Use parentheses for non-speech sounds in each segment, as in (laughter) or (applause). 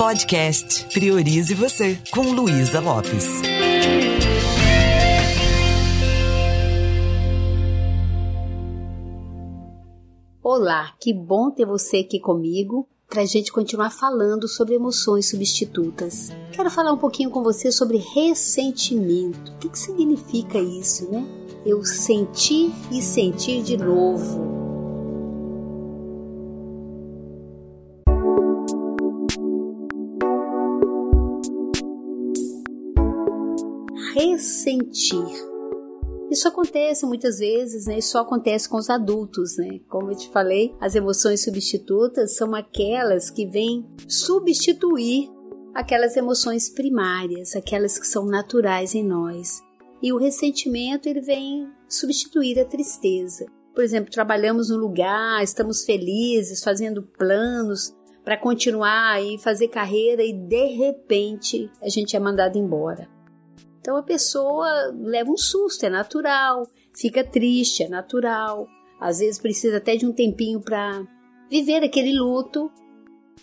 Podcast Priorize Você, com Luísa Lopes. Olá, que bom ter você aqui comigo para a gente continuar falando sobre emoções substitutas. Quero falar um pouquinho com você sobre ressentimento. O que, que significa isso, né? Eu sentir e sentir de novo. Ressentir. Isso acontece muitas vezes, né? Isso só acontece com os adultos, né? Como eu te falei, as emoções substitutas são aquelas que vêm substituir aquelas emoções primárias, aquelas que são naturais em nós. E o ressentimento ele vem substituir a tristeza. Por exemplo, trabalhamos no lugar, estamos felizes, fazendo planos para continuar e fazer carreira e de repente a gente é mandado embora. Então a pessoa leva um susto, é natural, fica triste, é natural. Às vezes precisa até de um tempinho para viver aquele luto,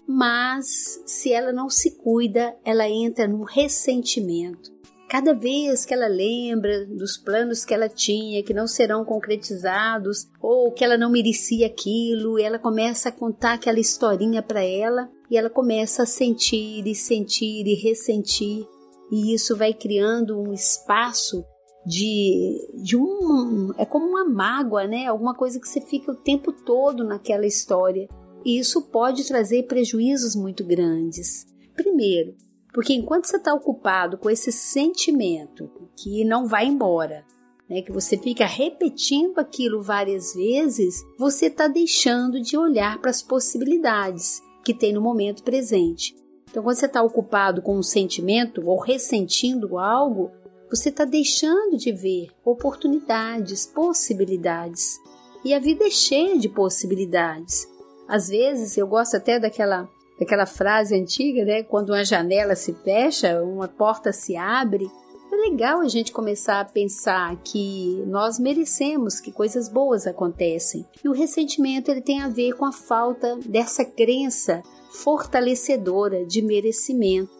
mas se ela não se cuida, ela entra num ressentimento. Cada vez que ela lembra dos planos que ela tinha, que não serão concretizados, ou que ela não merecia aquilo, ela começa a contar aquela historinha para ela e ela começa a sentir e sentir e ressentir e isso vai criando um espaço de, de um. É como uma mágoa, né? Alguma coisa que você fica o tempo todo naquela história. E isso pode trazer prejuízos muito grandes. Primeiro, porque enquanto você está ocupado com esse sentimento que não vai embora, né, que você fica repetindo aquilo várias vezes, você está deixando de olhar para as possibilidades que tem no momento presente. Então, quando você está ocupado com um sentimento ou ressentindo algo, você está deixando de ver oportunidades, possibilidades. E a vida é cheia de possibilidades. Às vezes, eu gosto até daquela, daquela frase antiga, né? Quando uma janela se fecha, uma porta se abre. É legal a gente começar a pensar que nós merecemos que coisas boas acontecem. E o ressentimento ele tem a ver com a falta dessa crença fortalecedora de merecimento.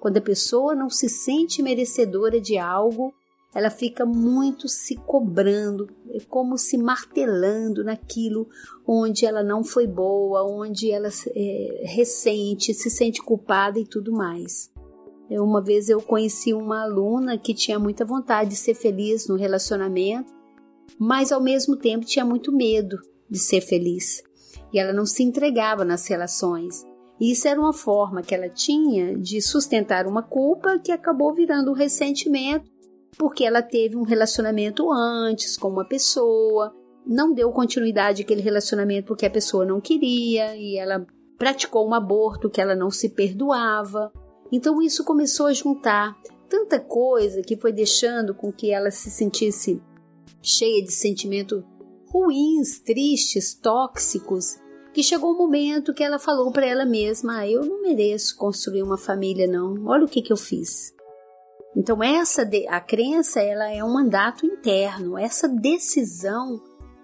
Quando a pessoa não se sente merecedora de algo, ela fica muito se cobrando, é como se martelando naquilo onde ela não foi boa, onde ela é, ressente, se sente culpada e tudo mais. Uma vez eu conheci uma aluna que tinha muita vontade de ser feliz no relacionamento, mas ao mesmo tempo tinha muito medo de ser feliz. E ela não se entregava nas relações. Isso era uma forma que ela tinha de sustentar uma culpa que acabou virando um ressentimento, porque ela teve um relacionamento antes com uma pessoa, não deu continuidade àquele relacionamento porque a pessoa não queria e ela praticou um aborto que ela não se perdoava. Então isso começou a juntar tanta coisa que foi deixando com que ela se sentisse cheia de sentimentos ruins, tristes, tóxicos que chegou um momento que ela falou para ela mesma: ah, eu não mereço construir uma família, não. Olha o que, que eu fiz. Então essa de, a crença ela é um mandato interno. Essa decisão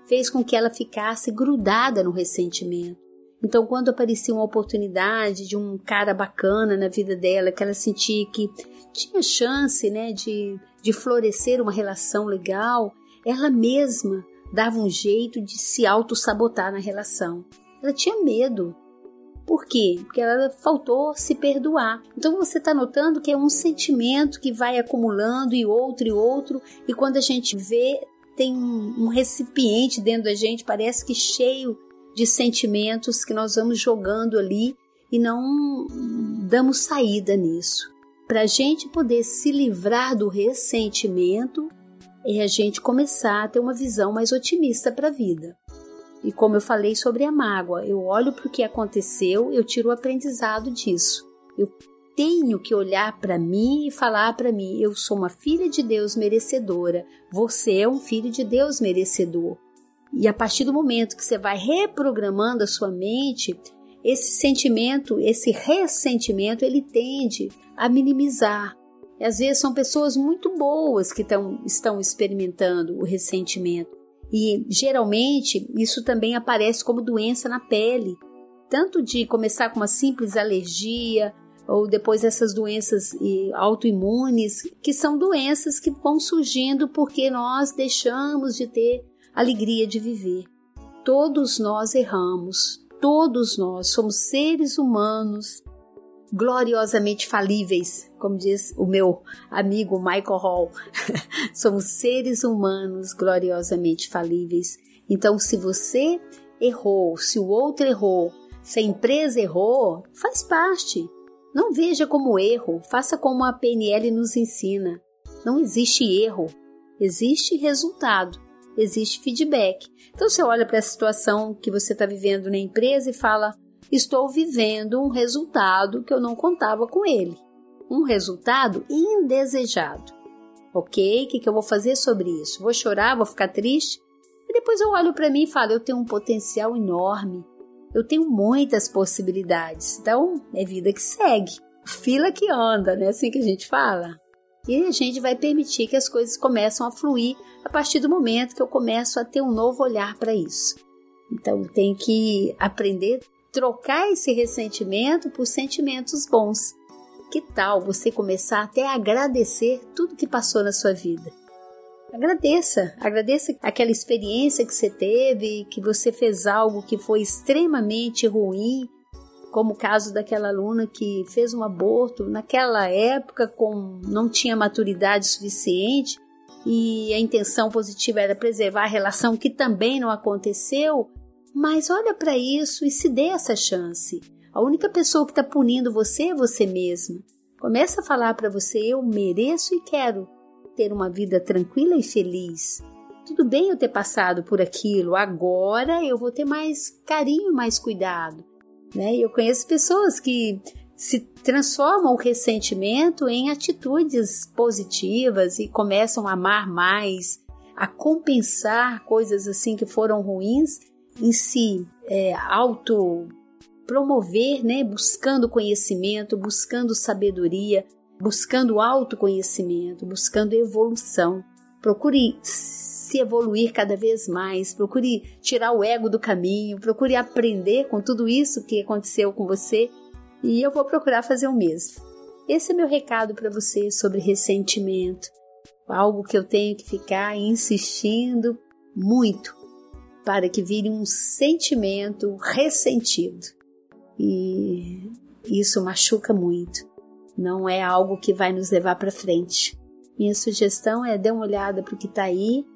fez com que ela ficasse grudada no ressentimento. Então, quando aparecia uma oportunidade de um cara bacana na vida dela, que ela sentia que tinha chance né, de, de florescer uma relação legal, ela mesma dava um jeito de se auto-sabotar na relação. Ela tinha medo. Por quê? Porque ela faltou se perdoar. Então você está notando que é um sentimento que vai acumulando e outro e outro, e quando a gente vê, tem um, recipiente dentro da gente, parece que cheio de sentimentos que nós vamos jogando ali e não damos saída nisso. Para a gente poder se livrar do ressentimento, é a gente começar a ter uma visão mais otimista para a vida. E como eu falei sobre a mágoa, eu olho para o que aconteceu, eu tiro o aprendizado disso. Eu tenho que olhar para mim e falar para mim: eu sou uma filha de Deus merecedora, você é um filho de Deus merecedor. E a partir do momento que você vai reprogramando a sua mente, esse sentimento, esse ressentimento, ele tende a minimizar. E às vezes são pessoas muito boas que tão, estão experimentando o ressentimento. E geralmente isso também aparece como doença na pele, tanto de começar com uma simples alergia, ou depois essas doenças autoimunes, que são doenças que vão surgindo porque nós deixamos de ter alegria de viver. Todos nós erramos, todos nós somos seres humanos gloriosamente falíveis, como diz o meu amigo Michael Hall. (laughs) somos seres humanos gloriosamente falíveis. Então, se você errou, se o outro errou, se a empresa errou, faz parte. Não veja como erro, faça como a PNL nos ensina. Não existe erro, existe resultado, existe feedback. Então você olha para a situação que você está vivendo na empresa e fala: estou vivendo um resultado que eu não contava com ele. Um resultado indesejado. Ok? O que, que eu vou fazer sobre isso? Vou chorar? Vou ficar triste? E depois eu olho para mim e falo: eu tenho um potencial enorme eu tenho muitas possibilidades. Então, é vida que segue, fila que anda, né? Assim que a gente fala. E a gente vai permitir que as coisas começam a fluir a partir do momento que eu começo a ter um novo olhar para isso. Então, tem que aprender a trocar esse ressentimento por sentimentos bons. Que tal você começar até a agradecer tudo que passou na sua vida? Agradeça, agradeça aquela experiência que você teve, que você fez algo que foi extremamente ruim, como o caso daquela aluna que fez um aborto naquela época com não tinha maturidade suficiente e a intenção positiva era preservar a relação que também não aconteceu, mas olha para isso e se dê essa chance. A única pessoa que está punindo você é você mesma. Começa a falar para você: eu mereço e quero ter uma vida tranquila e feliz. Tudo bem eu ter passado por aquilo, agora eu vou ter mais carinho, mais cuidado. Né? Eu conheço pessoas que se transformam o ressentimento em atitudes positivas e começam a amar mais, a compensar coisas assim que foram ruins em si, é, auto promover, né, buscando conhecimento, buscando sabedoria, buscando autoconhecimento, buscando evolução. Procure se evoluir cada vez mais, procure tirar o ego do caminho, procure aprender com tudo isso que aconteceu com você e eu vou procurar fazer o mesmo. Esse é meu recado para você sobre ressentimento, algo que eu tenho que ficar insistindo muito para que vire um sentimento ressentido. E isso machuca muito não é algo que vai nos levar para frente. Minha sugestão é dê uma olhada para o que está aí,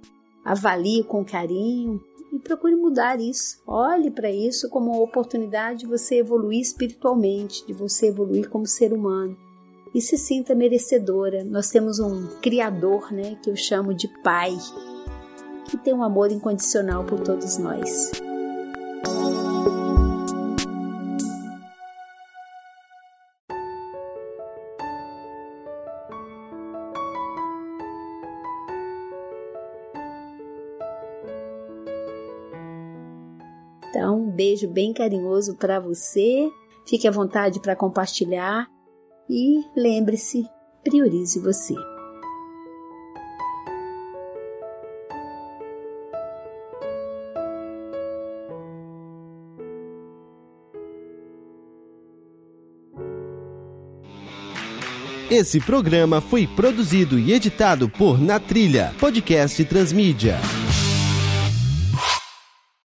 avalie com carinho e procure mudar isso. Olhe para isso como uma oportunidade de você evoluir espiritualmente, de você evoluir como ser humano e se sinta merecedora. Nós temos um Criador, né, que eu chamo de Pai, que tem um amor incondicional por todos nós. Então, um beijo bem carinhoso para você. Fique à vontade para compartilhar e lembre-se, priorize você. Esse programa foi produzido e editado por Na Trilha, podcast Transmídia.